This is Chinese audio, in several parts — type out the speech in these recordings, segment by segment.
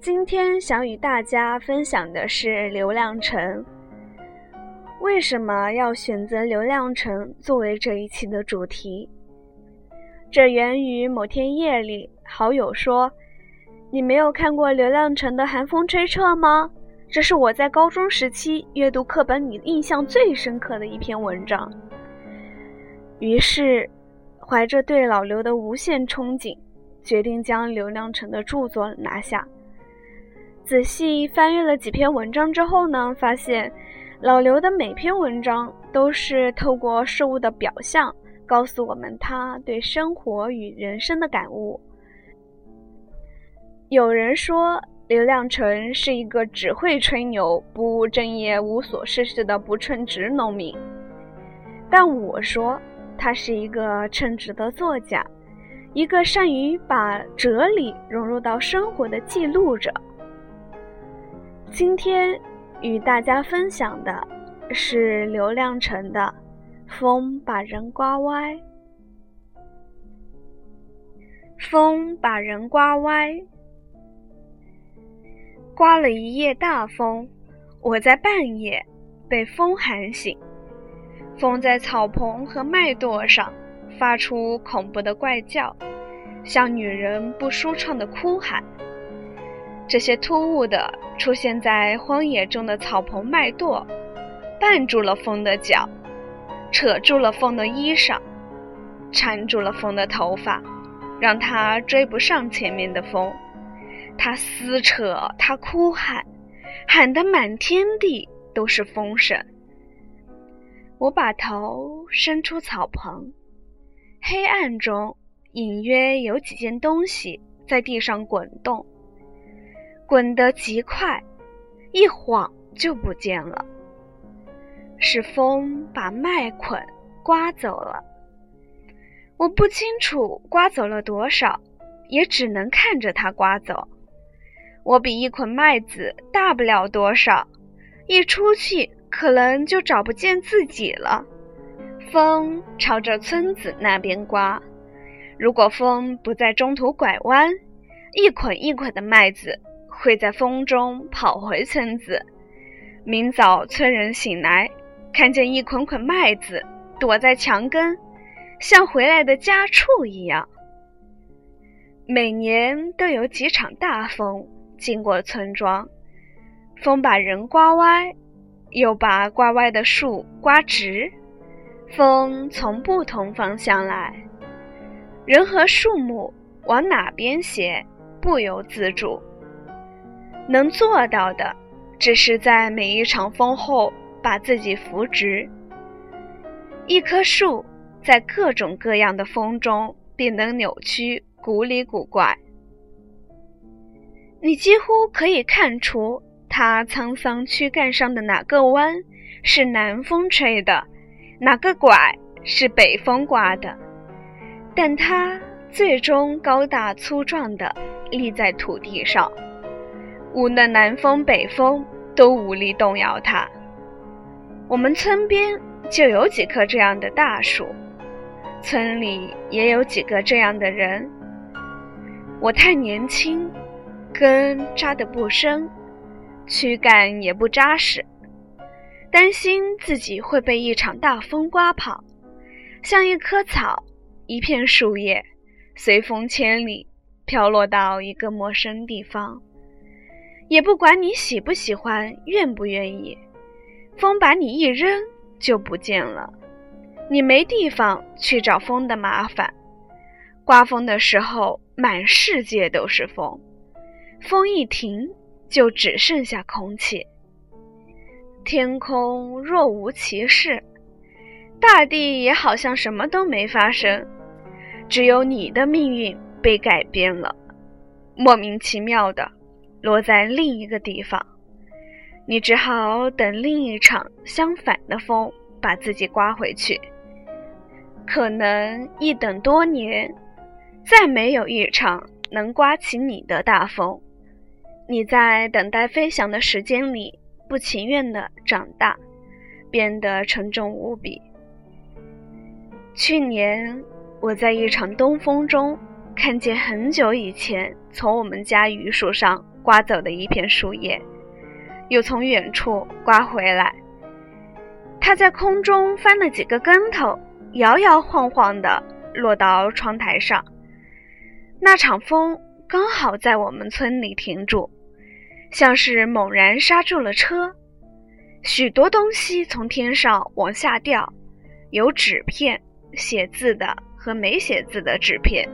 今天想与大家分享的是刘亮程。为什么要选择刘亮程作为这一期的主题？这源于某天夜里，好友说：“你没有看过刘亮程的《寒风吹彻》吗？这是我在高中时期阅读课本里印象最深刻的一篇文章。”于是，怀着对老刘的无限憧憬，决定将刘亮程的著作拿下。仔细翻阅了几篇文章之后呢，发现老刘的每篇文章都是透过事物的表象，告诉我们他对生活与人生的感悟。有人说刘亮程是一个只会吹牛、不务正业、无所事事的不称职农民，但我说。他是一个称职的作家，一个善于把哲理融入到生活的记录者。今天与大家分享的是刘亮程的《风把人刮歪》。风把人刮歪，刮了一夜大风，我在半夜被风喊醒。风在草棚和麦垛上发出恐怖的怪叫，像女人不舒畅的哭喊。这些突兀的出现在荒野中的草棚、麦垛，绊住了风的脚，扯住了风的衣裳，缠住了风的头发，让他追不上前面的风。他撕扯，他哭喊，喊得满天地都是风声。我把头伸出草棚，黑暗中隐约有几件东西在地上滚动，滚得极快，一晃就不见了。是风把麦捆刮走了。我不清楚刮走了多少，也只能看着它刮走。我比一捆麦子大不了多少，一出去。可能就找不见自己了。风朝着村子那边刮，如果风不在中途拐弯，一捆一捆的麦子会在风中跑回村子。明早村人醒来，看见一捆捆麦子躲在墙根，像回来的家畜一样。每年都有几场大风经过村庄，风把人刮歪。又把刮歪的树刮直，风从不同方向来，人和树木往哪边斜，不由自主。能做到的，只是在每一场风后把自己扶直。一棵树在各种各样的风中变得扭曲、古里古怪，你几乎可以看出。它沧桑躯干上的哪个弯是南风吹的，哪个拐是北风刮的？但它最终高大粗壮的立在土地上，无论南风北风都无力动摇它。我们村边就有几棵这样的大树，村里也有几个这样的人。我太年轻，根扎得不深。躯干也不扎实，担心自己会被一场大风刮跑，像一棵草、一片树叶，随风千里飘落到一个陌生地方，也不管你喜不喜欢、愿不愿意，风把你一扔就不见了，你没地方去找风的麻烦。刮风的时候，满世界都是风，风一停。就只剩下空气，天空若无其事，大地也好像什么都没发生，只有你的命运被改变了，莫名其妙的落在另一个地方，你只好等另一场相反的风把自己刮回去，可能一等多年，再没有一场能刮起你的大风。你在等待飞翔的时间里，不情愿地长大，变得沉重无比。去年，我在一场东风中看见很久以前从我们家榆树上刮走的一片树叶，又从远处刮回来。它在空中翻了几个跟头，摇摇晃晃地落到窗台上。那场风刚好在我们村里停住，像是猛然刹住了车。许多东西从天上往下掉，有纸片、写字的和没写字的纸片。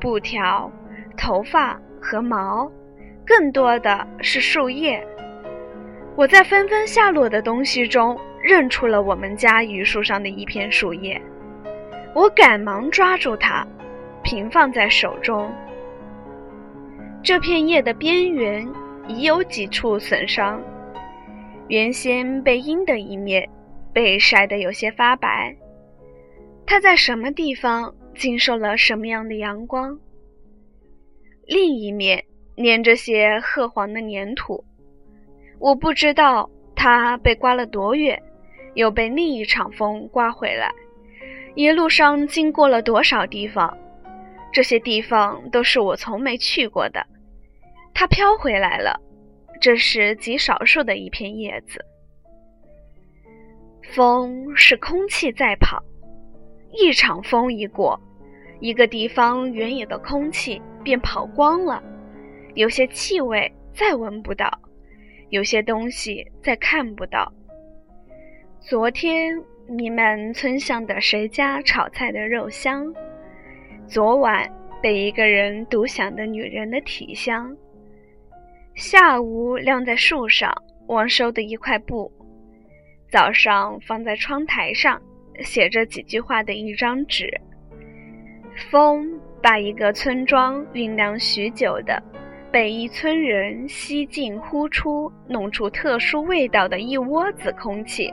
布条、头发和毛，更多的是树叶。我在纷纷下落的东西中认出了我们家榆树上的一片树叶，我赶忙抓住它，平放在手中。这片叶的边缘已有几处损伤，原先被阴的一面被晒得有些发白。它在什么地方？经受了什么样的阳光？另一面粘着些褐黄的粘土，我不知道它被刮了多远，又被另一场风刮回来。一路上经过了多少地方？这些地方都是我从没去过的。它飘回来了，这是极少数的一片叶子。风是空气在跑，一场风一过。一个地方原有的空气便跑光了，有些气味再闻不到，有些东西再看不到。昨天弥漫村巷的谁家炒菜的肉香，昨晚被一个人独享的女人的体香，下午晾在树上忘收的一块布，早上放在窗台上写着几句话的一张纸。风把一个村庄酝酿许久的被一村人吸进呼出、弄出特殊味道的一窝子空气，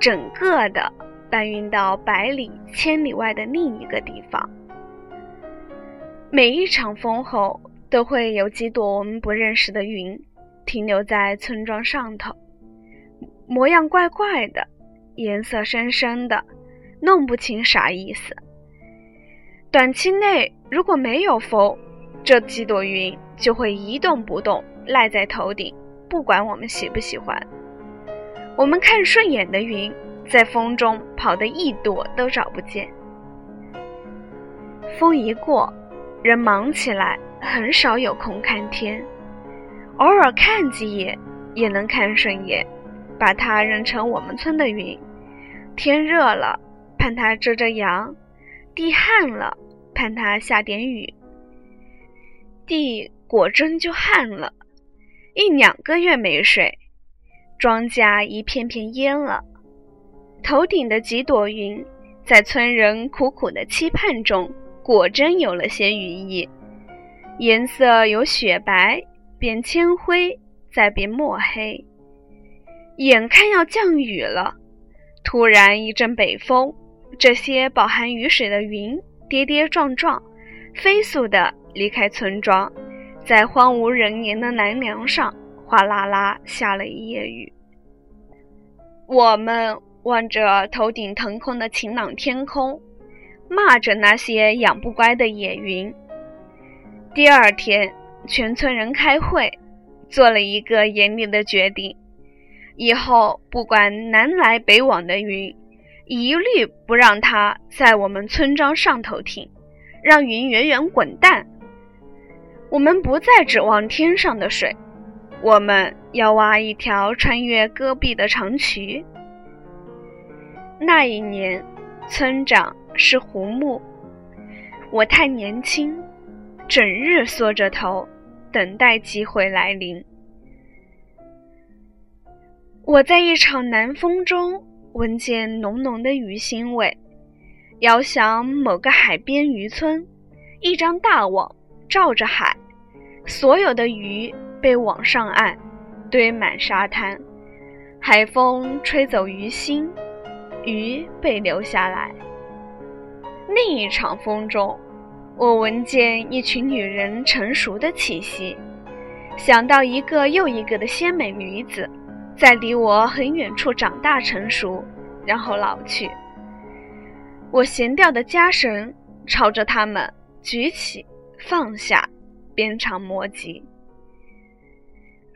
整个的搬运到百里千里外的另一个地方。每一场风后，都会有几朵我们不认识的云停留在村庄上头，模样怪怪的，颜色深深的，弄不清啥意思。短期内如果没有风，这几朵云就会一动不动赖在头顶，不管我们喜不喜欢。我们看顺眼的云，在风中跑得一朵都找不见。风一过，人忙起来，很少有空看天。偶尔看几眼也能看顺眼，把它认成我们村的云。天热了，盼它遮遮阳；地旱了。盼它下点雨，地果真就旱了，一两个月没水，庄稼一片片淹了。头顶的几朵云，在村人苦苦的期盼中，果真有了些羽翼，颜色由雪白变铅灰，再变墨黑。眼看要降雨了，突然一阵北风，这些饱含雨水的云。跌跌撞撞，飞速地离开村庄，在荒无人烟的南梁上哗啦啦下了一夜雨。我们望着头顶腾空的晴朗天空，骂着那些养不乖的野云。第二天，全村人开会，做了一个严厉的决定：以后不管南来北往的云。一律不让它在我们村庄上头停，让云远远滚蛋。我们不再指望天上的水，我们要挖一条穿越戈壁的长渠。那一年，村长是胡木，我太年轻，整日缩着头，等待机会来临。我在一场南风中。闻见浓浓的鱼腥味，遥想某个海边渔村，一张大网罩着海，所有的鱼被网上岸，堆满沙滩。海风吹走鱼腥，鱼被留下来。另一场风中，我闻见一群女人成熟的气息，想到一个又一个的鲜美女子。在离我很远处长大成熟，然后老去。我闲掉的缰绳朝着他们举起放下，鞭长莫及。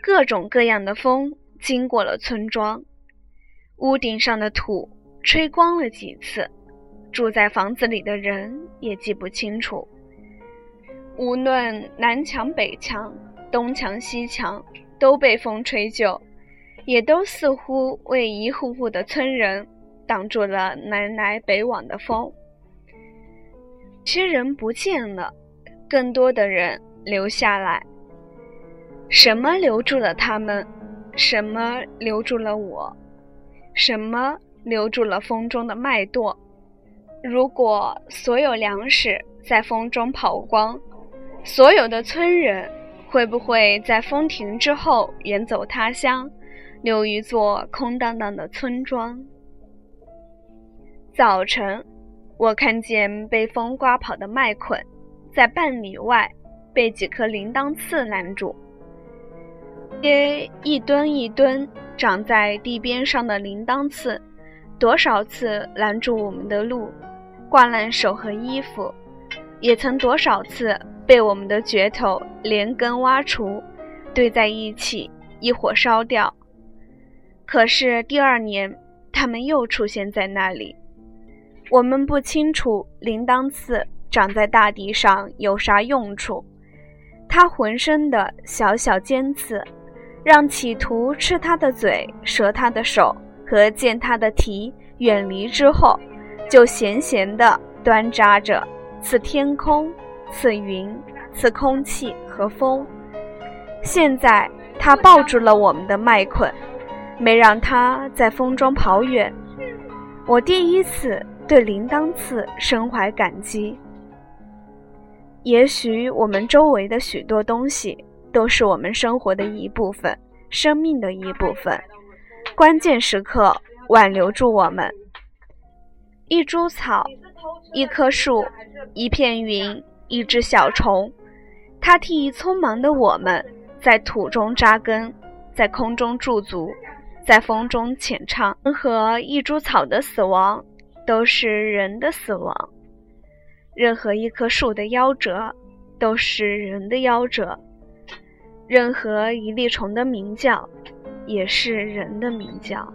各种各样的风经过了村庄，屋顶上的土吹光了几次，住在房子里的人也记不清楚。无论南墙北墙、东墙西墙，都被风吹旧，也都似乎为一户户的村人挡住了南来北往的风。些人不见了，更多的人留下来。什么留住了他们？什么留住了我？什么留住了风中的麦垛？如果所有粮食在风中跑光，所有的村人会不会在风停之后远走他乡，留一座空荡荡的村庄？早晨，我看见被风刮跑的麦捆，在半里外被几颗铃铛刺拦住。些一墩一墩长在地边上的铃铛刺，多少次拦住我们的路，挂烂手和衣服，也曾多少次被我们的镢头连根挖除，堆在一起一火烧掉。可是第二年，它们又出现在那里。我们不清楚铃铛刺长在大地上有啥用处，它浑身的小小尖刺。让企图吃它的嘴、折它的手和见它的蹄远离之后，就闲闲地端扎着，似天空，似云，似空气和风。现在它抱住了我们的麦捆，没让它在风中跑远。我第一次对铃铛刺深怀感激。也许我们周围的许多东西。都是我们生活的一部分，生命的一部分。关键时刻挽留住我们。一株草，一棵树，一片云，一只小虫，它替匆忙的我们在土中扎根，在空中驻足，在风中浅唱。任何一株草的死亡，都是人的死亡；任何一棵树的夭折，都是人的夭折。任何一粒虫的鸣叫，也是人的名叫。